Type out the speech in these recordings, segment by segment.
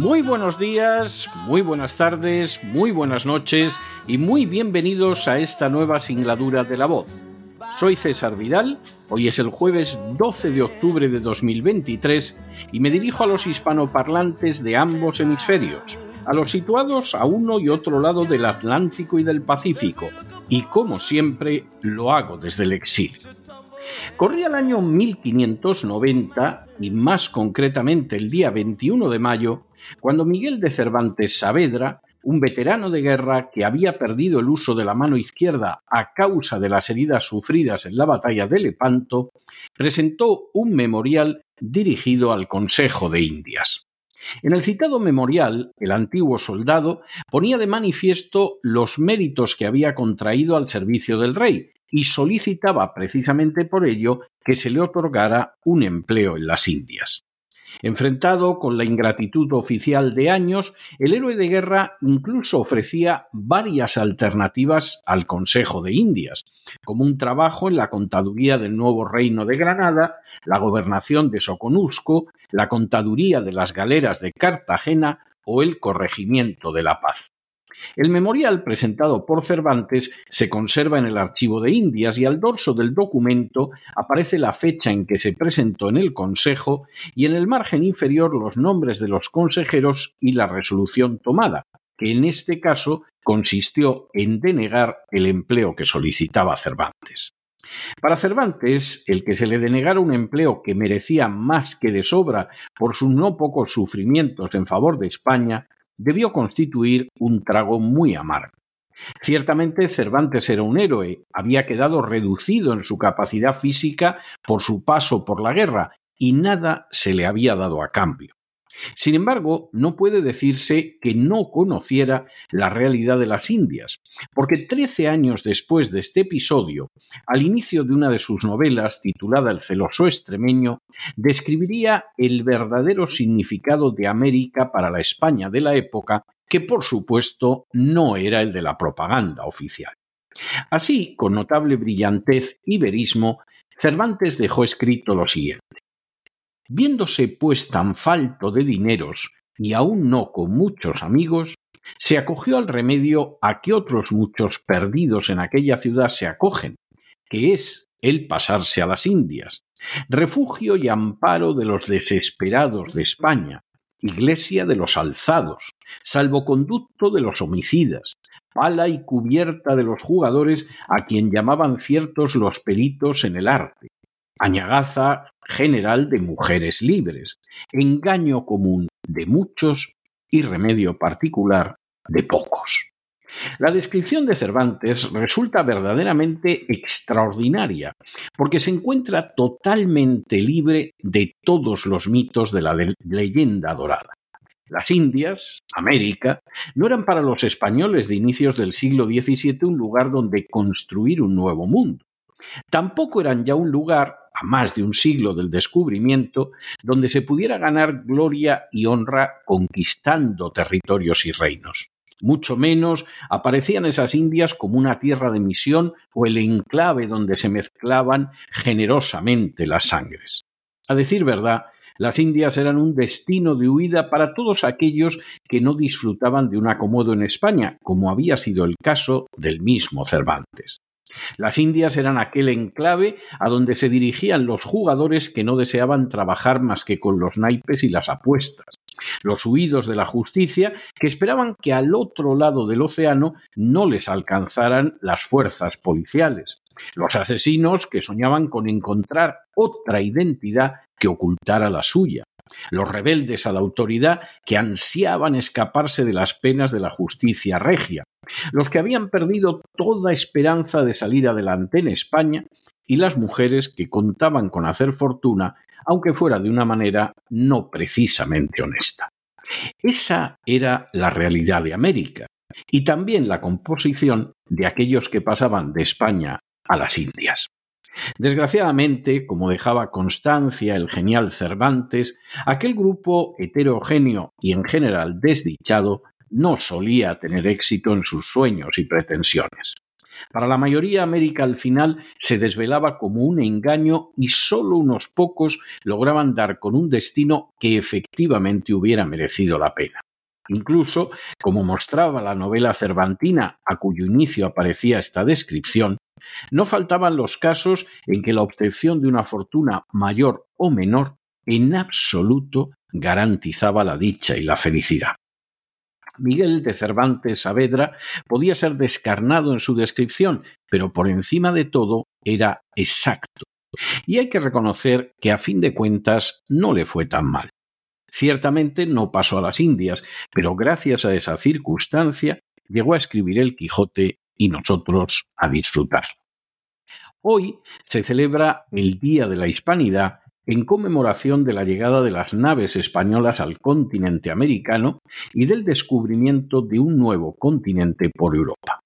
Muy buenos días, muy buenas tardes, muy buenas noches y muy bienvenidos a esta nueva singladura de La Voz. Soy César Vidal, hoy es el jueves 12 de octubre de 2023 y me dirijo a los hispanoparlantes de ambos hemisferios, a los situados a uno y otro lado del Atlántico y del Pacífico, y como siempre lo hago desde el exilio. Corría el año 1590 y más concretamente el día 21 de mayo, cuando Miguel de Cervantes Saavedra, un veterano de guerra que había perdido el uso de la mano izquierda a causa de las heridas sufridas en la batalla de Lepanto, presentó un memorial dirigido al Consejo de Indias. En el citado memorial, el antiguo soldado ponía de manifiesto los méritos que había contraído al servicio del rey y solicitaba precisamente por ello que se le otorgara un empleo en las Indias. Enfrentado con la ingratitud oficial de años, el héroe de guerra incluso ofrecía varias alternativas al Consejo de Indias, como un trabajo en la contaduría del nuevo reino de Granada, la gobernación de Soconusco, la contaduría de las galeras de Cartagena o el corregimiento de la paz. El memorial presentado por Cervantes se conserva en el Archivo de Indias y al dorso del documento aparece la fecha en que se presentó en el Consejo y en el margen inferior los nombres de los consejeros y la resolución tomada, que en este caso consistió en denegar el empleo que solicitaba Cervantes. Para Cervantes, el que se le denegara un empleo que merecía más que de sobra por sus no pocos sufrimientos en favor de España debió constituir un trago muy amargo. Ciertamente Cervantes era un héroe, había quedado reducido en su capacidad física por su paso por la guerra, y nada se le había dado a cambio. Sin embargo, no puede decirse que no conociera la realidad de las Indias, porque trece años después de este episodio, al inicio de una de sus novelas titulada El celoso extremeño, describiría el verdadero significado de América para la España de la época, que por supuesto no era el de la propaganda oficial. Así, con notable brillantez y verismo, Cervantes dejó escrito lo siguiente. Viéndose pues tan falto de dineros y aún no con muchos amigos, se acogió al remedio a que otros muchos perdidos en aquella ciudad se acogen, que es el pasarse a las Indias, refugio y amparo de los desesperados de España, iglesia de los alzados, salvoconducto de los homicidas, pala y cubierta de los jugadores a quien llamaban ciertos los peritos en el arte, añagaza general de mujeres libres, engaño común de muchos y remedio particular de pocos. La descripción de Cervantes resulta verdaderamente extraordinaria, porque se encuentra totalmente libre de todos los mitos de la leyenda dorada. Las Indias, América, no eran para los españoles de inicios del siglo XVII un lugar donde construir un nuevo mundo. Tampoco eran ya un lugar a más de un siglo del descubrimiento, donde se pudiera ganar gloria y honra conquistando territorios y reinos. Mucho menos aparecían esas Indias como una tierra de misión o el enclave donde se mezclaban generosamente las sangres. A decir verdad, las Indias eran un destino de huida para todos aquellos que no disfrutaban de un acomodo en España, como había sido el caso del mismo Cervantes. Las Indias eran aquel enclave a donde se dirigían los jugadores que no deseaban trabajar más que con los naipes y las apuestas, los huidos de la justicia que esperaban que al otro lado del océano no les alcanzaran las fuerzas policiales, los asesinos que soñaban con encontrar otra identidad que ocultara la suya, los rebeldes a la autoridad que ansiaban escaparse de las penas de la justicia regia, los que habían perdido toda esperanza de salir adelante en España y las mujeres que contaban con hacer fortuna, aunque fuera de una manera no precisamente honesta. Esa era la realidad de América y también la composición de aquellos que pasaban de España a las Indias. Desgraciadamente, como dejaba constancia el genial Cervantes, aquel grupo heterogéneo y en general desdichado no solía tener éxito en sus sueños y pretensiones. Para la mayoría América al final se desvelaba como un engaño y solo unos pocos lograban dar con un destino que efectivamente hubiera merecido la pena. Incluso, como mostraba la novela cervantina a cuyo inicio aparecía esta descripción, no faltaban los casos en que la obtención de una fortuna mayor o menor en absoluto garantizaba la dicha y la felicidad. Miguel de Cervantes Saavedra podía ser descarnado en su descripción, pero por encima de todo era exacto. Y hay que reconocer que a fin de cuentas no le fue tan mal. Ciertamente no pasó a las Indias, pero gracias a esa circunstancia llegó a escribir el Quijote y nosotros a disfrutar. Hoy se celebra el Día de la Hispanidad en conmemoración de la llegada de las naves españolas al continente americano y del descubrimiento de un nuevo continente por Europa.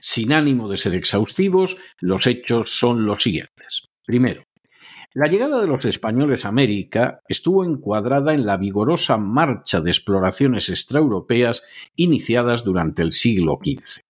Sin ánimo de ser exhaustivos, los hechos son los siguientes. Primero, la llegada de los españoles a América estuvo encuadrada en la vigorosa marcha de exploraciones extraeuropeas iniciadas durante el siglo XV.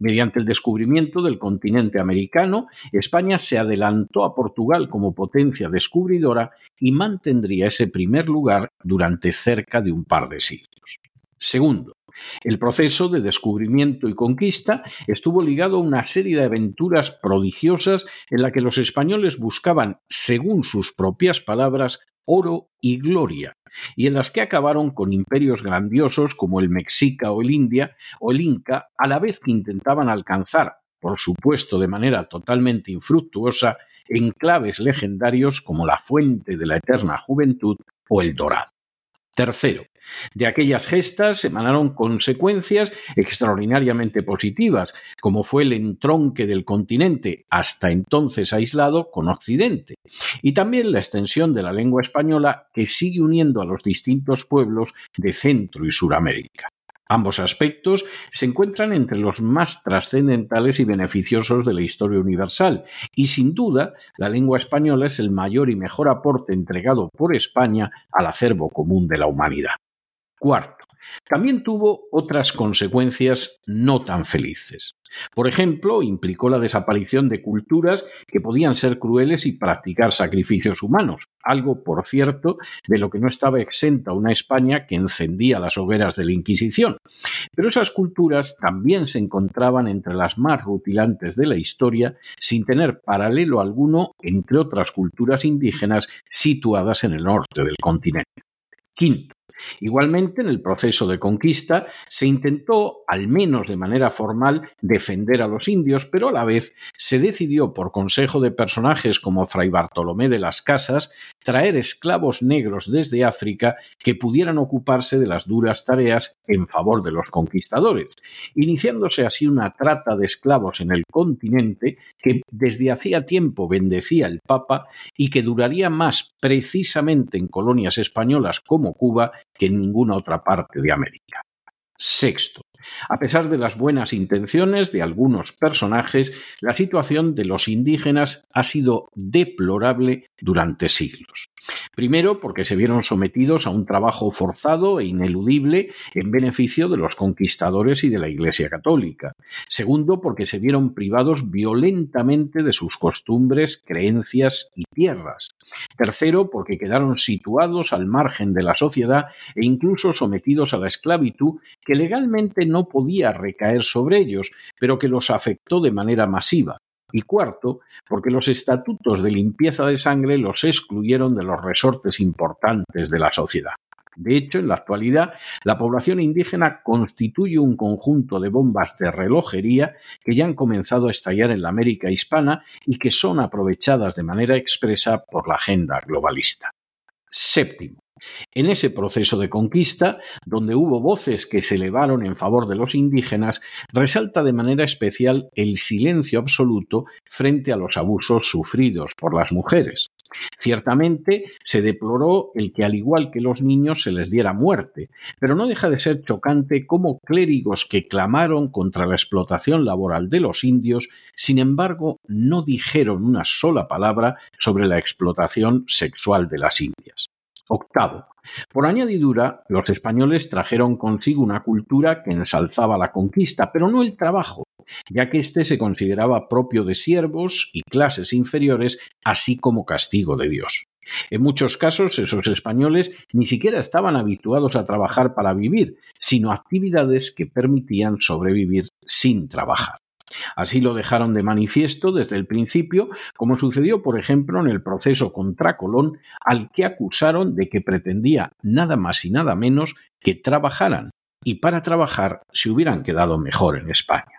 Mediante el descubrimiento del continente americano, España se adelantó a Portugal como potencia descubridora y mantendría ese primer lugar durante cerca de un par de siglos. Segundo, el proceso de descubrimiento y conquista estuvo ligado a una serie de aventuras prodigiosas en la que los españoles buscaban, según sus propias palabras, oro y gloria, y en las que acabaron con imperios grandiosos como el Mexica o el India o el Inca, a la vez que intentaban alcanzar, por supuesto de manera totalmente infructuosa, enclaves legendarios como la Fuente de la Eterna Juventud o el Dorado. Tercero, de aquellas gestas emanaron consecuencias extraordinariamente positivas, como fue el entronque del continente, hasta entonces aislado, con Occidente, y también la extensión de la lengua española que sigue uniendo a los distintos pueblos de Centro y Suramérica. Ambos aspectos se encuentran entre los más trascendentales y beneficiosos de la historia universal, y sin duda la lengua española es el mayor y mejor aporte entregado por España al acervo común de la humanidad. Cuarto, también tuvo otras consecuencias no tan felices. Por ejemplo, implicó la desaparición de culturas que podían ser crueles y practicar sacrificios humanos, algo, por cierto, de lo que no estaba exenta una España que encendía las hogueras de la Inquisición. Pero esas culturas también se encontraban entre las más rutilantes de la historia, sin tener paralelo alguno entre otras culturas indígenas situadas en el norte del continente. Quinto, Igualmente, en el proceso de conquista se intentó, al menos de manera formal, defender a los indios, pero a la vez se decidió, por consejo de personajes como Fray Bartolomé de las Casas, traer esclavos negros desde África que pudieran ocuparse de las duras tareas en favor de los conquistadores, iniciándose así una trata de esclavos en el continente que desde hacía tiempo bendecía el Papa y que duraría más precisamente en colonias españolas como Cuba que en ninguna otra parte de América. Sexto, a pesar de las buenas intenciones de algunos personajes, la situación de los indígenas ha sido deplorable durante siglos. Primero, porque se vieron sometidos a un trabajo forzado e ineludible en beneficio de los conquistadores y de la Iglesia Católica. Segundo, porque se vieron privados violentamente de sus costumbres, creencias y tierras. Tercero, porque quedaron situados al margen de la sociedad e incluso sometidos a la esclavitud que legalmente no podía recaer sobre ellos, pero que los afectó de manera masiva Y cuarto, porque los estatutos de limpieza de sangre los excluyeron de los resortes importantes de la sociedad. De hecho, en la actualidad, la población indígena constituye un conjunto de bombas de relojería que ya han comenzado a estallar en la América hispana y que son aprovechadas de manera expresa por la agenda globalista. Séptimo, en ese proceso de conquista, donde hubo voces que se elevaron en favor de los indígenas, resalta de manera especial el silencio absoluto frente a los abusos sufridos por las mujeres. Ciertamente se deploró el que al igual que los niños se les diera muerte, pero no deja de ser chocante cómo clérigos que clamaron contra la explotación laboral de los indios, sin embargo, no dijeron una sola palabra sobre la explotación sexual de las indias. Octavo. Por añadidura, los españoles trajeron consigo una cultura que ensalzaba la conquista, pero no el trabajo, ya que éste se consideraba propio de siervos y clases inferiores, así como castigo de Dios. En muchos casos, esos españoles ni siquiera estaban habituados a trabajar para vivir, sino actividades que permitían sobrevivir sin trabajar. Así lo dejaron de manifiesto desde el principio, como sucedió, por ejemplo, en el proceso contra Colón, al que acusaron de que pretendía nada más y nada menos que trabajaran, y para trabajar se hubieran quedado mejor en España.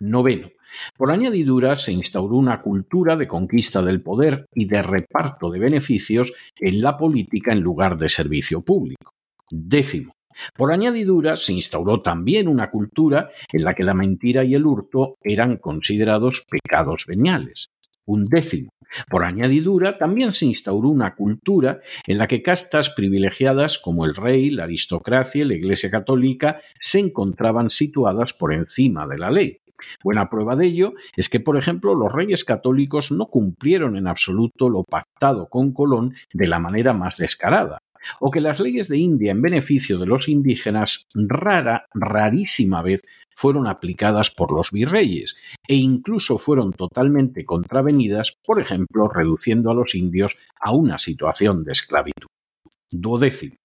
Noveno. Por añadidura se instauró una cultura de conquista del poder y de reparto de beneficios en la política en lugar de servicio público. Décimo. Por añadidura, se instauró también una cultura en la que la mentira y el hurto eran considerados pecados veniales. Un décimo. Por añadidura, también se instauró una cultura en la que castas privilegiadas como el rey, la aristocracia y la Iglesia católica se encontraban situadas por encima de la ley. Buena prueba de ello es que, por ejemplo, los reyes católicos no cumplieron en absoluto lo pactado con Colón de la manera más descarada o que las leyes de India en beneficio de los indígenas rara, rarísima vez fueron aplicadas por los virreyes e incluso fueron totalmente contravenidas, por ejemplo, reduciendo a los indios a una situación de esclavitud. Duodécimo.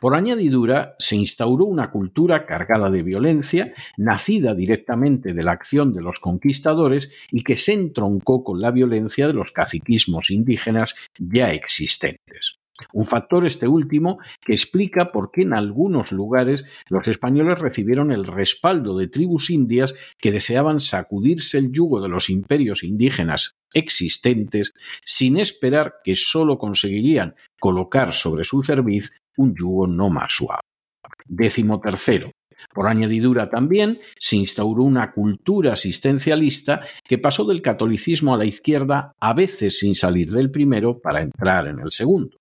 Por añadidura, se instauró una cultura cargada de violencia, nacida directamente de la acción de los conquistadores y que se entroncó con la violencia de los caciquismos indígenas ya existentes. Un factor este último que explica por qué en algunos lugares los españoles recibieron el respaldo de tribus indias que deseaban sacudirse el yugo de los imperios indígenas existentes sin esperar que sólo conseguirían colocar sobre su cerviz un yugo no más suave. Décimo tercero. Por añadidura también se instauró una cultura asistencialista que pasó del catolicismo a la izquierda a veces sin salir del primero para entrar en el segundo.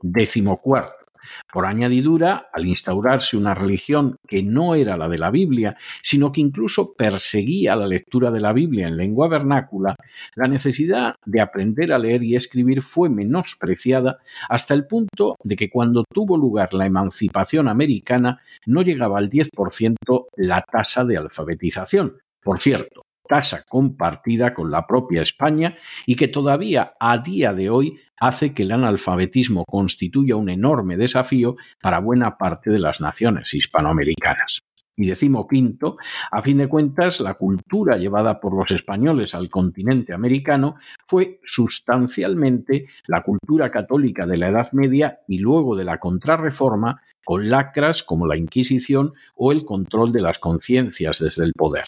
Décimo cuarto. Por añadidura, al instaurarse una religión que no era la de la Biblia, sino que incluso perseguía la lectura de la Biblia en lengua vernácula, la necesidad de aprender a leer y escribir fue menospreciada hasta el punto de que cuando tuvo lugar la emancipación americana no llegaba al 10% la tasa de alfabetización. Por cierto, tasa compartida con la propia España y que todavía a día de hoy hace que el analfabetismo constituya un enorme desafío para buena parte de las naciones hispanoamericanas. Y decimo quinto, a fin de cuentas, la cultura llevada por los españoles al continente americano fue sustancialmente la cultura católica de la Edad Media y luego de la Contrarreforma, con lacras como la Inquisición o el control de las conciencias desde el poder.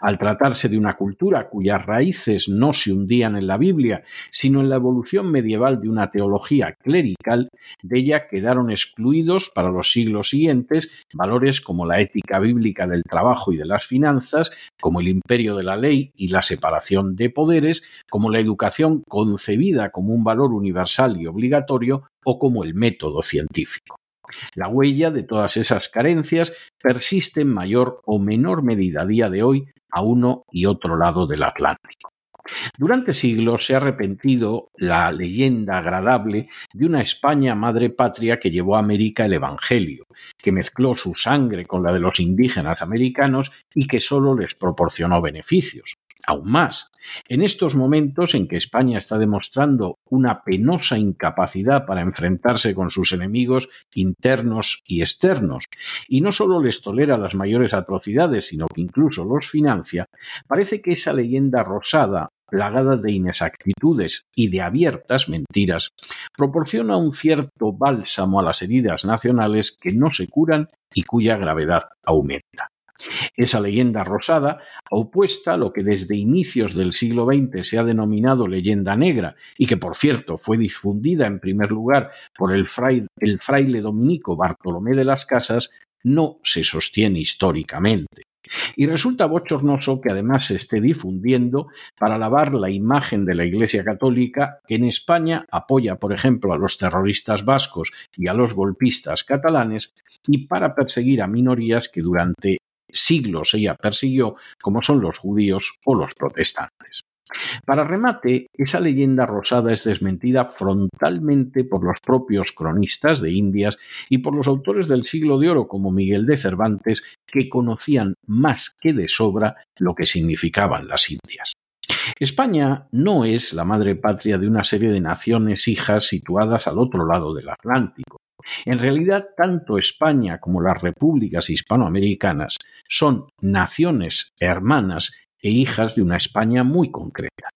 Al tratarse de una cultura cuyas raíces no se hundían en la Biblia, sino en la evolución medieval de una teología clerical, de ella quedaron excluidos para los siglos siguientes valores como la ética bíblica del trabajo y de las finanzas, como el imperio de la ley y la separación de poderes, como la educación concebida como un valor universal y obligatorio, o como el método científico. La huella de todas esas carencias persiste en mayor o menor medida a día de hoy a uno y otro lado del Atlántico. Durante siglos se ha arrepentido la leyenda agradable de una España madre patria que llevó a América el Evangelio, que mezcló su sangre con la de los indígenas americanos y que solo les proporcionó beneficios aún más. En estos momentos en que España está demostrando una penosa incapacidad para enfrentarse con sus enemigos internos y externos, y no solo les tolera las mayores atrocidades, sino que incluso los financia, parece que esa leyenda rosada plagada de inexactitudes y de abiertas mentiras, proporciona un cierto bálsamo a las heridas nacionales que no se curan y cuya gravedad aumenta. Esa leyenda rosada, opuesta a lo que desde inicios del siglo XX se ha denominado leyenda negra y que, por cierto, fue difundida en primer lugar por el fraile, dominico Bartolomé de las Casas, no se sostiene históricamente. Y resulta bochornoso que además se esté difundiendo para lavar la imagen de la Iglesia Católica que en España apoya, por ejemplo, a los terroristas vascos y a los golpistas catalanes y para perseguir a minorías que durante siglos ella persiguió, como son los judíos o los protestantes. Para remate, esa leyenda rosada es desmentida frontalmente por los propios cronistas de Indias y por los autores del siglo de oro como Miguel de Cervantes, que conocían más que de sobra lo que significaban las Indias. España no es la madre patria de una serie de naciones hijas situadas al otro lado del Atlántico. En realidad, tanto España como las repúblicas hispanoamericanas son naciones hermanas e hijas de una España muy concreta.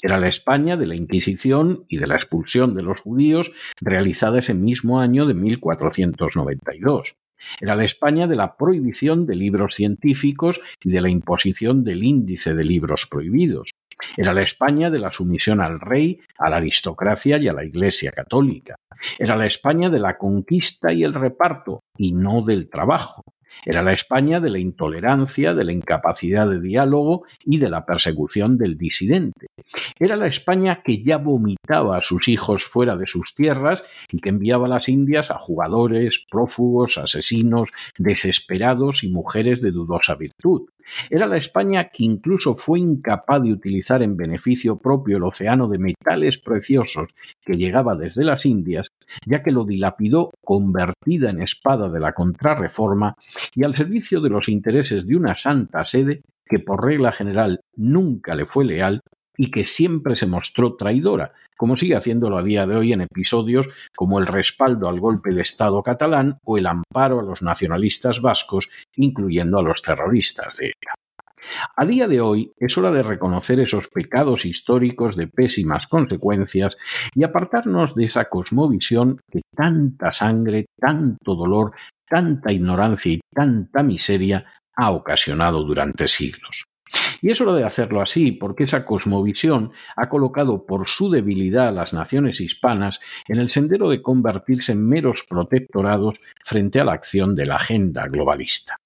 Era la España de la Inquisición y de la expulsión de los judíos realizada ese mismo año de 1492. Era la España de la prohibición de libros científicos y de la imposición del índice de libros prohibidos. Era la España de la sumisión al rey, a la aristocracia y a la Iglesia católica. Era la España de la conquista y el reparto, y no del trabajo. Era la España de la intolerancia, de la incapacidad de diálogo y de la persecución del disidente. Era la España que ya vomitaba a sus hijos fuera de sus tierras y que enviaba a las Indias a jugadores, prófugos, asesinos, desesperados y mujeres de dudosa virtud. Era la España que incluso fue incapaz de utilizar en beneficio propio el océano de metales preciosos que llegaba desde las Indias, ya que lo dilapidó convertida en espada de la contrarreforma y al servicio de los intereses de una santa sede que por regla general nunca le fue leal y que siempre se mostró traidora, como sigue haciéndolo a día de hoy en episodios como el respaldo al golpe de Estado catalán o el amparo a los nacionalistas vascos, incluyendo a los terroristas de ETA. A día de hoy es hora de reconocer esos pecados históricos de pésimas consecuencias y apartarnos de esa cosmovisión que tanta sangre, tanto dolor, tanta ignorancia y tanta miseria ha ocasionado durante siglos. Y es hora de hacerlo así, porque esa cosmovisión ha colocado por su debilidad a las naciones hispanas en el sendero de convertirse en meros protectorados frente a la acción de la agenda globalista.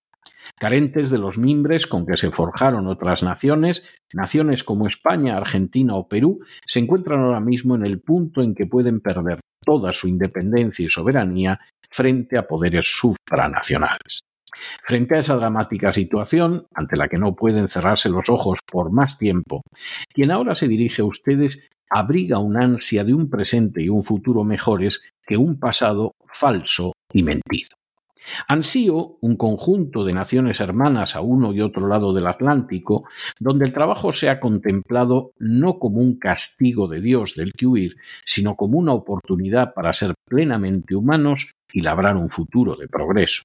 Carentes de los mimbres con que se forjaron otras naciones, naciones como España, Argentina o Perú se encuentran ahora mismo en el punto en que pueden perder toda su independencia y soberanía frente a poderes supranacionales. Frente a esa dramática situación, ante la que no pueden cerrarse los ojos por más tiempo, quien ahora se dirige a ustedes abriga una ansia de un presente y un futuro mejores que un pasado falso y mentido. Ansío, un conjunto de naciones hermanas a uno y otro lado del Atlántico, donde el trabajo sea contemplado no como un castigo de Dios del que huir, sino como una oportunidad para ser plenamente humanos y labrar un futuro de progreso.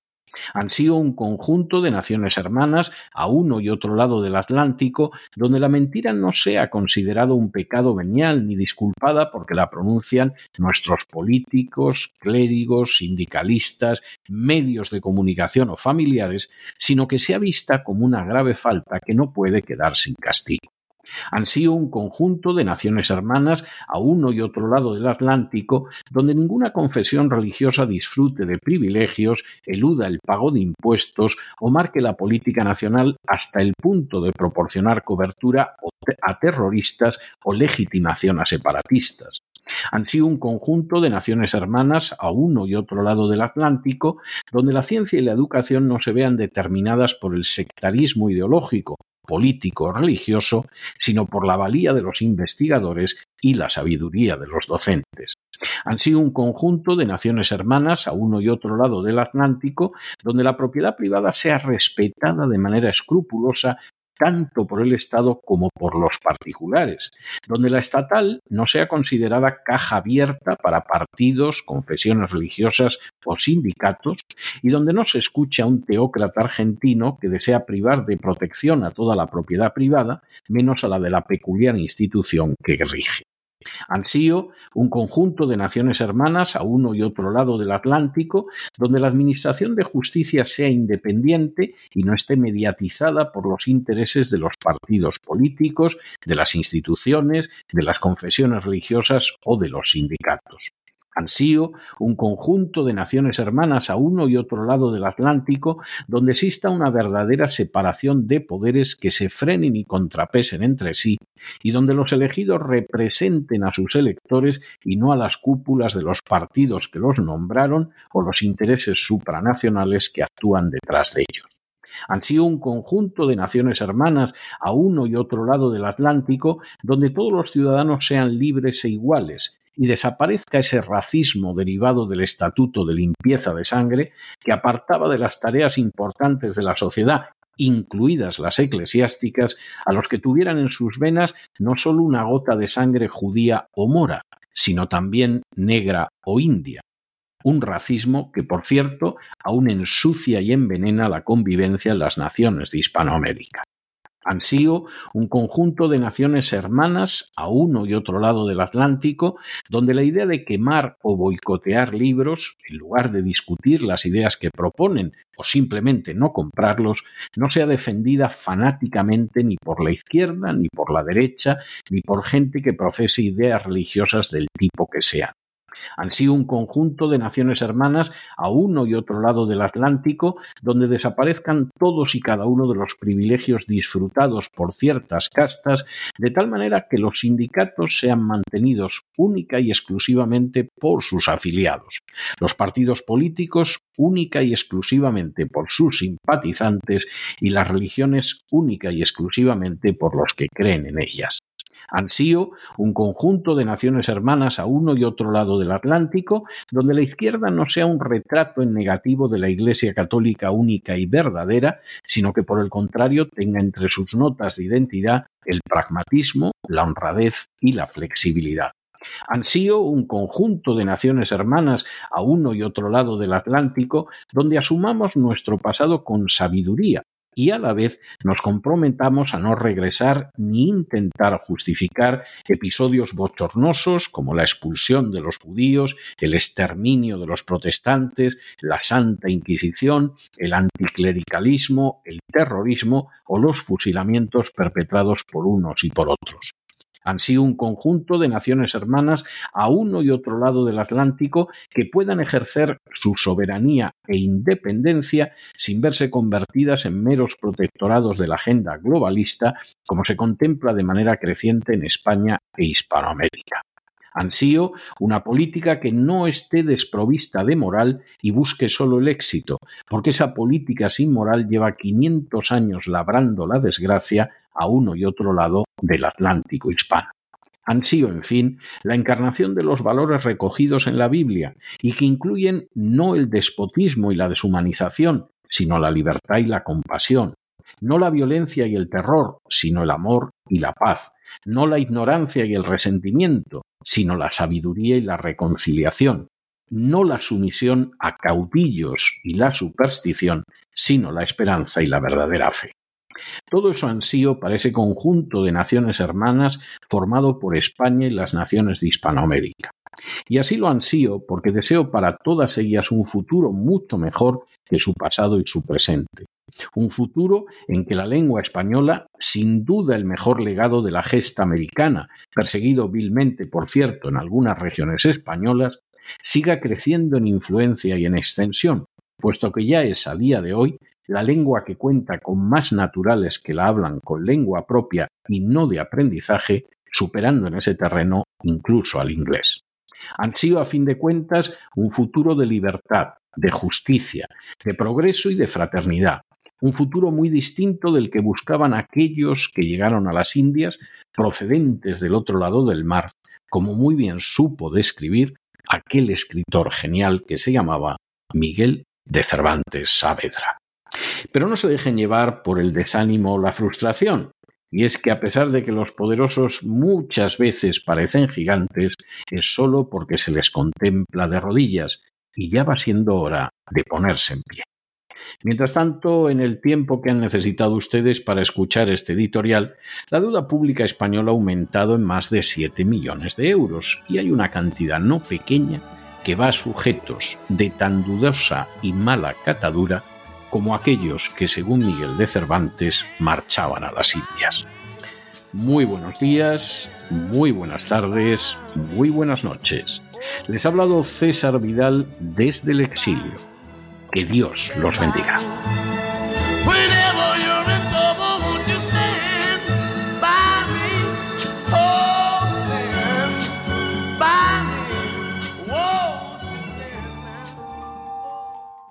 Han sido un conjunto de naciones hermanas a uno y otro lado del Atlántico, donde la mentira no sea considerado un pecado venial ni disculpada porque la pronuncian nuestros políticos, clérigos, sindicalistas, medios de comunicación o familiares, sino que sea vista como una grave falta que no puede quedar sin castigo. Han sido un conjunto de naciones hermanas a uno y otro lado del Atlántico, donde ninguna confesión religiosa disfrute de privilegios, eluda el pago de impuestos o marque la política nacional hasta el punto de proporcionar cobertura a terroristas o legitimación a separatistas. Han sido un conjunto de naciones hermanas a uno y otro lado del Atlántico, donde la ciencia y la educación no se vean determinadas por el sectarismo ideológico, político religioso, sino por la valía de los investigadores y la sabiduría de los docentes. Han sido un conjunto de naciones hermanas a uno y otro lado del Atlántico, donde la propiedad privada sea respetada de manera escrupulosa tanto por el Estado como por los particulares, donde la estatal no sea considerada caja abierta para partidos, confesiones religiosas o sindicatos, y donde no se escucha a un teócrata argentino que desea privar de protección a toda la propiedad privada, menos a la de la peculiar institución que rige. Ansío, un conjunto de naciones hermanas a uno y otro lado del Atlántico, donde la administración de justicia sea independiente y no esté mediatizada por los intereses de los partidos políticos, de las instituciones, de las confesiones religiosas o de los sindicatos ansío un conjunto de naciones hermanas a uno y otro lado del Atlántico, donde exista una verdadera separación de poderes que se frenen y contrapesen entre sí, y donde los elegidos representen a sus electores y no a las cúpulas de los partidos que los nombraron o los intereses supranacionales que actúan detrás de ellos han sido un conjunto de naciones hermanas a uno y otro lado del Atlántico, donde todos los ciudadanos sean libres e iguales, y desaparezca ese racismo derivado del Estatuto de Limpieza de Sangre que apartaba de las tareas importantes de la sociedad incluidas las eclesiásticas, a los que tuvieran en sus venas no solo una gota de sangre judía o mora, sino también negra o india, un racismo que, por cierto, aún ensucia y envenena la convivencia en las naciones de Hispanoamérica. Han sido un conjunto de naciones hermanas a uno y otro lado del Atlántico, donde la idea de quemar o boicotear libros, en lugar de discutir las ideas que proponen o simplemente no comprarlos, no sea defendida fanáticamente ni por la izquierda, ni por la derecha, ni por gente que profese ideas religiosas del tipo que sea han sido un conjunto de naciones hermanas a uno y otro lado del Atlántico, donde desaparezcan todos y cada uno de los privilegios disfrutados por ciertas castas, de tal manera que los sindicatos sean mantenidos única y exclusivamente por sus afiliados, los partidos políticos única y exclusivamente por sus simpatizantes y las religiones única y exclusivamente por los que creen en ellas. Ansío, un conjunto de naciones hermanas a uno y otro lado del Atlántico, donde la izquierda no sea un retrato en negativo de la Iglesia católica única y verdadera, sino que por el contrario tenga entre sus notas de identidad el pragmatismo, la honradez y la flexibilidad. Ansío, un conjunto de naciones hermanas a uno y otro lado del Atlántico, donde asumamos nuestro pasado con sabiduría, y a la vez nos comprometamos a no regresar ni intentar justificar episodios bochornosos como la expulsión de los judíos, el exterminio de los protestantes, la Santa Inquisición, el anticlericalismo, el terrorismo o los fusilamientos perpetrados por unos y por otros han sido un conjunto de naciones hermanas a uno y otro lado del Atlántico que puedan ejercer su soberanía e independencia sin verse convertidas en meros protectorados de la agenda globalista, como se contempla de manera creciente en España e Hispanoamérica. Sido una política que no esté desprovista de moral y busque solo el éxito, porque esa política sin moral lleva 500 años labrando la desgracia a uno y otro lado del Atlántico hispano. Han sido, en fin, la encarnación de los valores recogidos en la Biblia y que incluyen no el despotismo y la deshumanización, sino la libertad y la compasión, no la violencia y el terror, sino el amor y la paz, no la ignorancia y el resentimiento, sino la sabiduría y la reconciliación, no la sumisión a caudillos y la superstición, sino la esperanza y la verdadera fe. Todo eso sido para ese conjunto de naciones hermanas formado por España y las naciones de Hispanoamérica. Y así lo sido porque deseo para todas ellas un futuro mucho mejor que su pasado y su presente. Un futuro en que la lengua española, sin duda el mejor legado de la gesta americana, perseguido vilmente, por cierto, en algunas regiones españolas, siga creciendo en influencia y en extensión, puesto que ya es a día de hoy la lengua que cuenta con más naturales que la hablan con lengua propia y no de aprendizaje, superando en ese terreno incluso al inglés. Han sido, a fin de cuentas, un futuro de libertad, de justicia, de progreso y de fraternidad, un futuro muy distinto del que buscaban aquellos que llegaron a las Indias procedentes del otro lado del mar, como muy bien supo describir aquel escritor genial que se llamaba Miguel de Cervantes Saavedra. Pero no se dejen llevar por el desánimo o la frustración. Y es que a pesar de que los poderosos muchas veces parecen gigantes, es solo porque se les contempla de rodillas y ya va siendo hora de ponerse en pie. Mientras tanto, en el tiempo que han necesitado ustedes para escuchar este editorial, la deuda pública española ha aumentado en más de 7 millones de euros y hay una cantidad no pequeña que va a sujetos de tan dudosa y mala catadura como aquellos que, según Miguel de Cervantes, marchaban a las Indias. Muy buenos días, muy buenas tardes, muy buenas noches. Les ha hablado César Vidal desde el exilio. Que Dios los bendiga.